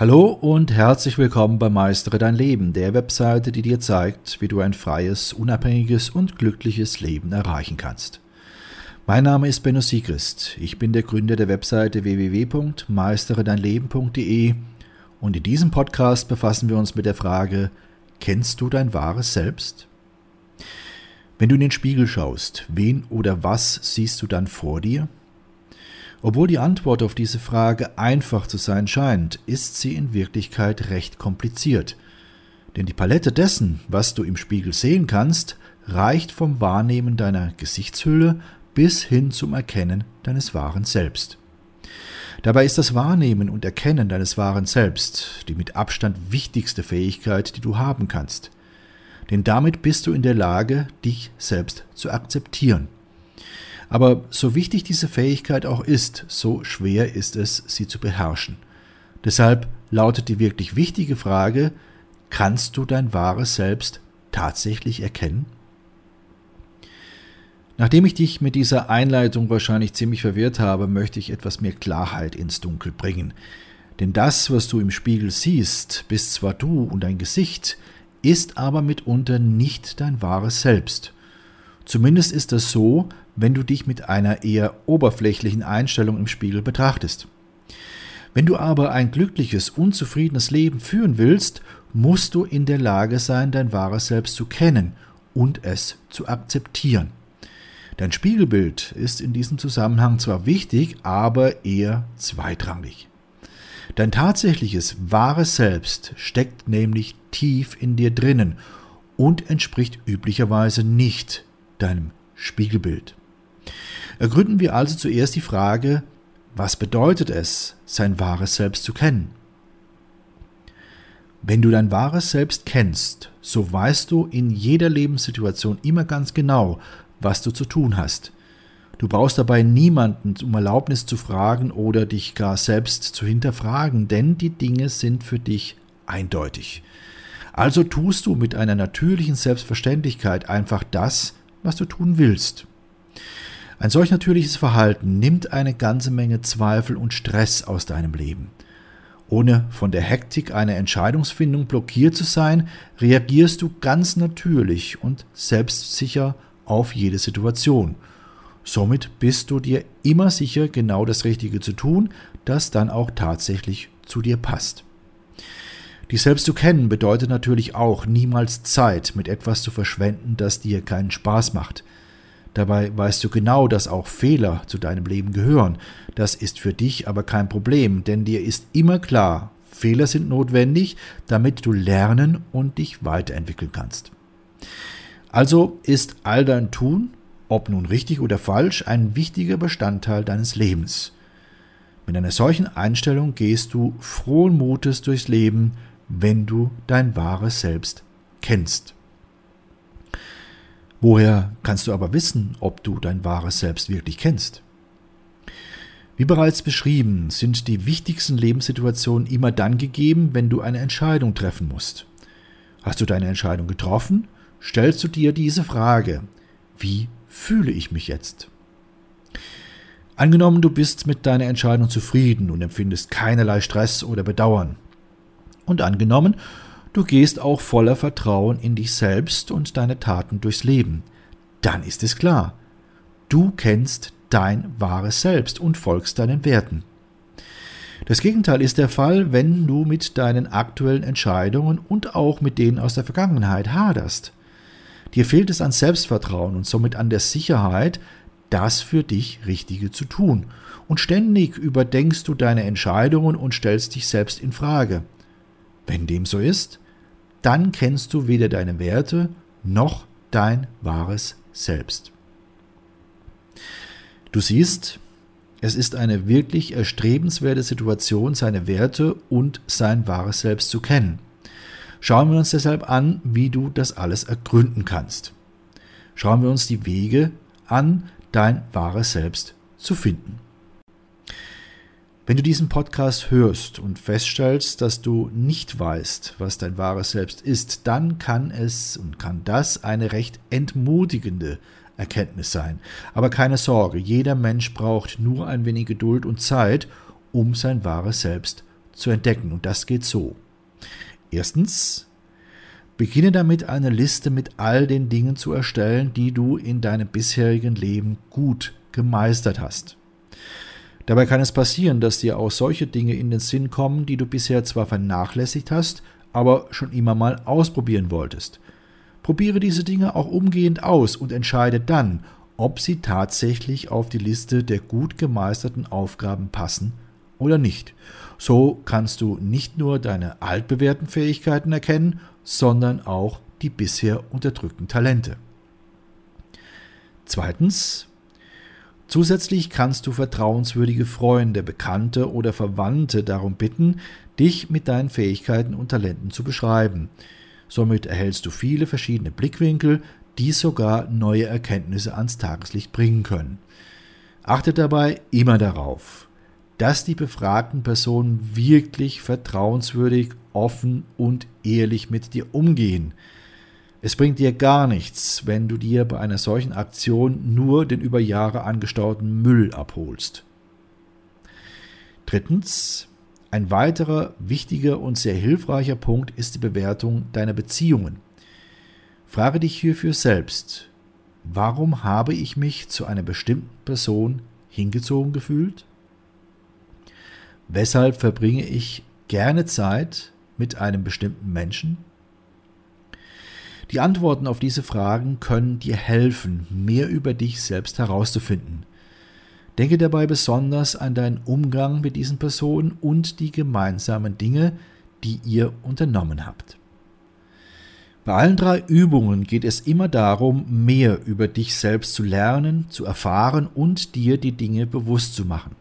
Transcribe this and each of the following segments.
Hallo und herzlich willkommen bei Meistere dein Leben, der Webseite, die dir zeigt, wie du ein freies, unabhängiges und glückliches Leben erreichen kannst. Mein Name ist Benno Siegrist. Ich bin der Gründer der Webseite www.meisteredeinleben.de und in diesem Podcast befassen wir uns mit der Frage, kennst du dein wahres Selbst? Wenn du in den Spiegel schaust, wen oder was siehst du dann vor dir? Obwohl die Antwort auf diese Frage einfach zu sein scheint, ist sie in Wirklichkeit recht kompliziert. Denn die Palette dessen, was du im Spiegel sehen kannst, reicht vom Wahrnehmen deiner Gesichtshülle bis hin zum Erkennen deines wahren Selbst. Dabei ist das Wahrnehmen und Erkennen deines wahren Selbst die mit Abstand wichtigste Fähigkeit, die du haben kannst. Denn damit bist du in der Lage, dich selbst zu akzeptieren. Aber so wichtig diese Fähigkeit auch ist, so schwer ist es, sie zu beherrschen. Deshalb lautet die wirklich wichtige Frage, kannst du dein wahres Selbst tatsächlich erkennen? Nachdem ich dich mit dieser Einleitung wahrscheinlich ziemlich verwirrt habe, möchte ich etwas mehr Klarheit ins Dunkel bringen. Denn das, was du im Spiegel siehst, bist zwar du und dein Gesicht, ist aber mitunter nicht dein wahres Selbst. Zumindest ist das so, wenn du dich mit einer eher oberflächlichen Einstellung im Spiegel betrachtest. Wenn du aber ein glückliches, unzufriedenes Leben führen willst, musst du in der Lage sein, dein wahres Selbst zu kennen und es zu akzeptieren. Dein Spiegelbild ist in diesem Zusammenhang zwar wichtig, aber eher zweitrangig. Dein tatsächliches wahres Selbst steckt nämlich tief in dir drinnen und entspricht üblicherweise nicht deinem Spiegelbild. Ergründen wir also zuerst die Frage, was bedeutet es, sein wahres Selbst zu kennen? Wenn du dein wahres Selbst kennst, so weißt du in jeder Lebenssituation immer ganz genau, was du zu tun hast. Du brauchst dabei niemanden um Erlaubnis zu fragen oder dich gar selbst zu hinterfragen, denn die Dinge sind für dich eindeutig. Also tust du mit einer natürlichen Selbstverständlichkeit einfach das, was du tun willst. Ein solch natürliches Verhalten nimmt eine ganze Menge Zweifel und Stress aus deinem Leben. Ohne von der Hektik einer Entscheidungsfindung blockiert zu sein, reagierst du ganz natürlich und selbstsicher auf jede Situation. Somit bist du dir immer sicher, genau das Richtige zu tun, das dann auch tatsächlich zu dir passt. Dich selbst zu kennen bedeutet natürlich auch, niemals Zeit mit etwas zu verschwenden, das dir keinen Spaß macht. Dabei weißt du genau, dass auch Fehler zu deinem Leben gehören. Das ist für dich aber kein Problem, denn dir ist immer klar, Fehler sind notwendig, damit du lernen und dich weiterentwickeln kannst. Also ist all dein Tun, ob nun richtig oder falsch, ein wichtiger Bestandteil deines Lebens. Mit einer solchen Einstellung gehst du frohen Mutes durchs Leben, wenn du dein wahres Selbst kennst. Woher kannst du aber wissen, ob du dein wahres Selbst wirklich kennst? Wie bereits beschrieben, sind die wichtigsten Lebenssituationen immer dann gegeben, wenn du eine Entscheidung treffen musst. Hast du deine Entscheidung getroffen, stellst du dir diese Frage, wie fühle ich mich jetzt? Angenommen, du bist mit deiner Entscheidung zufrieden und empfindest keinerlei Stress oder Bedauern. Und angenommen, Du gehst auch voller Vertrauen in dich selbst und deine Taten durchs Leben. Dann ist es klar. Du kennst dein wahres Selbst und folgst deinen Werten. Das Gegenteil ist der Fall, wenn du mit deinen aktuellen Entscheidungen und auch mit denen aus der Vergangenheit haderst. Dir fehlt es an Selbstvertrauen und somit an der Sicherheit, das für dich Richtige zu tun. Und ständig überdenkst du deine Entscheidungen und stellst dich selbst in Frage. Wenn dem so ist, dann kennst du weder deine Werte noch dein wahres Selbst. Du siehst, es ist eine wirklich erstrebenswerte Situation, seine Werte und sein wahres Selbst zu kennen. Schauen wir uns deshalb an, wie du das alles ergründen kannst. Schauen wir uns die Wege an, dein wahres Selbst zu finden. Wenn du diesen Podcast hörst und feststellst, dass du nicht weißt, was dein wahres Selbst ist, dann kann es und kann das eine recht entmutigende Erkenntnis sein. Aber keine Sorge, jeder Mensch braucht nur ein wenig Geduld und Zeit, um sein wahres Selbst zu entdecken. Und das geht so. Erstens, beginne damit eine Liste mit all den Dingen zu erstellen, die du in deinem bisherigen Leben gut gemeistert hast. Dabei kann es passieren, dass dir auch solche Dinge in den Sinn kommen, die du bisher zwar vernachlässigt hast, aber schon immer mal ausprobieren wolltest. Probiere diese Dinge auch umgehend aus und entscheide dann, ob sie tatsächlich auf die Liste der gut gemeisterten Aufgaben passen oder nicht. So kannst du nicht nur deine altbewährten Fähigkeiten erkennen, sondern auch die bisher unterdrückten Talente. Zweitens, zusätzlich kannst du vertrauenswürdige Freunde, Bekannte oder Verwandte darum bitten, dich mit deinen Fähigkeiten und Talenten zu beschreiben. Somit erhältst du viele verschiedene Blickwinkel, die sogar neue Erkenntnisse ans Tageslicht bringen können. Achte dabei immer darauf, dass die befragten Personen wirklich vertrauenswürdig, offen und ehrlich mit dir umgehen. Es bringt dir gar nichts, wenn du dir bei einer solchen Aktion nur den über Jahre angestauten Müll abholst. Drittens, ein weiterer wichtiger und sehr hilfreicher Punkt ist die Bewertung deiner Beziehungen. Frage dich hierfür selbst, warum habe ich mich zu einer bestimmten Person hingezogen gefühlt? Weshalb verbringe ich gerne Zeit mit einem bestimmten Menschen? Die Antworten auf diese Fragen können dir helfen, mehr über dich selbst herauszufinden. Denke dabei besonders an deinen Umgang mit diesen Personen und die gemeinsamen Dinge, die ihr unternommen habt. Bei allen drei Übungen geht es immer darum, mehr über dich selbst zu lernen, zu erfahren und dir die Dinge bewusst zu machen.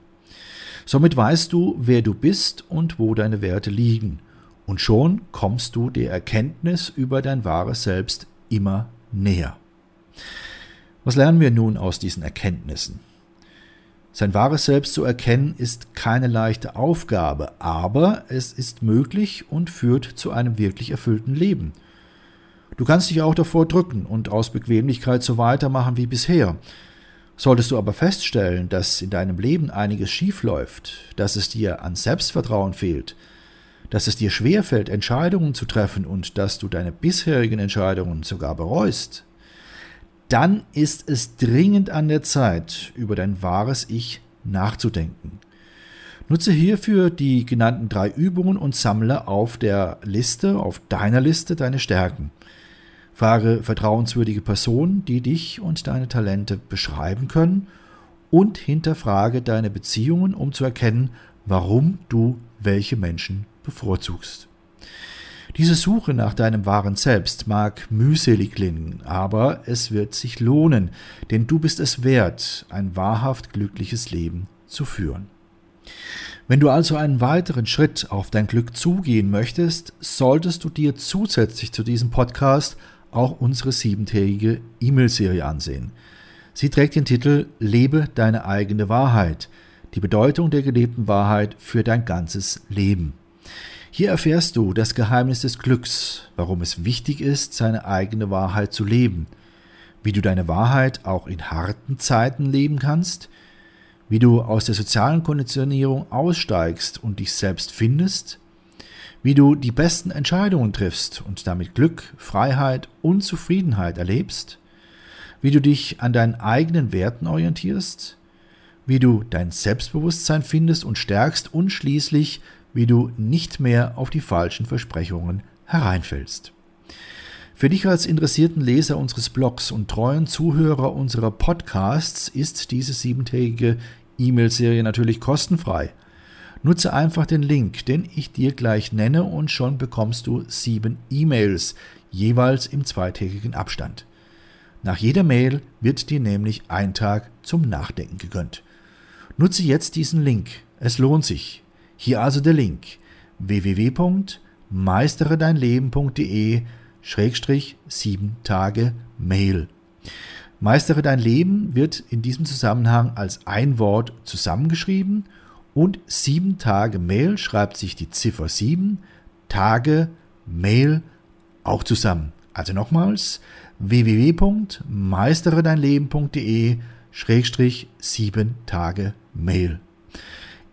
Somit weißt du, wer du bist und wo deine Werte liegen. Und schon kommst du der Erkenntnis über dein wahres Selbst immer näher. Was lernen wir nun aus diesen Erkenntnissen? Sein wahres Selbst zu erkennen ist keine leichte Aufgabe, aber es ist möglich und führt zu einem wirklich erfüllten Leben. Du kannst dich auch davor drücken und aus Bequemlichkeit so weitermachen wie bisher. Solltest du aber feststellen, dass in deinem Leben einiges schiefläuft, dass es dir an Selbstvertrauen fehlt, dass es dir schwerfällt, Entscheidungen zu treffen und dass du deine bisherigen Entscheidungen sogar bereust, dann ist es dringend an der Zeit, über dein wahres Ich nachzudenken. Nutze hierfür die genannten drei Übungen und sammle auf der Liste, auf deiner Liste, deine Stärken. Frage vertrauenswürdige Personen, die dich und deine Talente beschreiben können und hinterfrage deine Beziehungen, um zu erkennen, warum du welche Menschen bevorzugst. Diese Suche nach deinem wahren Selbst mag mühselig klingen, aber es wird sich lohnen, denn du bist es wert, ein wahrhaft glückliches Leben zu führen. Wenn du also einen weiteren Schritt auf dein Glück zugehen möchtest, solltest du dir zusätzlich zu diesem Podcast auch unsere siebentägige E-Mail-Serie ansehen. Sie trägt den Titel Lebe deine eigene Wahrheit, die Bedeutung der gelebten Wahrheit für dein ganzes Leben. Hier erfährst du das Geheimnis des Glücks, warum es wichtig ist, seine eigene Wahrheit zu leben, wie du deine Wahrheit auch in harten Zeiten leben kannst, wie du aus der sozialen Konditionierung aussteigst und dich selbst findest, wie du die besten Entscheidungen triffst und damit Glück, Freiheit und Zufriedenheit erlebst, wie du dich an deinen eigenen Werten orientierst, wie du dein Selbstbewusstsein findest und stärkst und schließlich wie du nicht mehr auf die falschen Versprechungen hereinfällst. Für dich als interessierten Leser unseres Blogs und treuen Zuhörer unserer Podcasts ist diese siebentägige E-Mail-Serie natürlich kostenfrei. Nutze einfach den Link, den ich dir gleich nenne und schon bekommst du sieben E-Mails, jeweils im zweitägigen Abstand. Nach jeder Mail wird dir nämlich ein Tag zum Nachdenken gegönnt. Nutze jetzt diesen Link, es lohnt sich. Hier also der Link www.meisteredeinleben.de Schrägstrich 7 Tage Mail. Meistere dein Leben wird in diesem Zusammenhang als ein Wort zusammengeschrieben und 7 Tage Mail schreibt sich die Ziffer 7, Tage Mail auch zusammen. Also nochmals www.meisteredeinleben.de Schrägstrich 7 Tage Mail.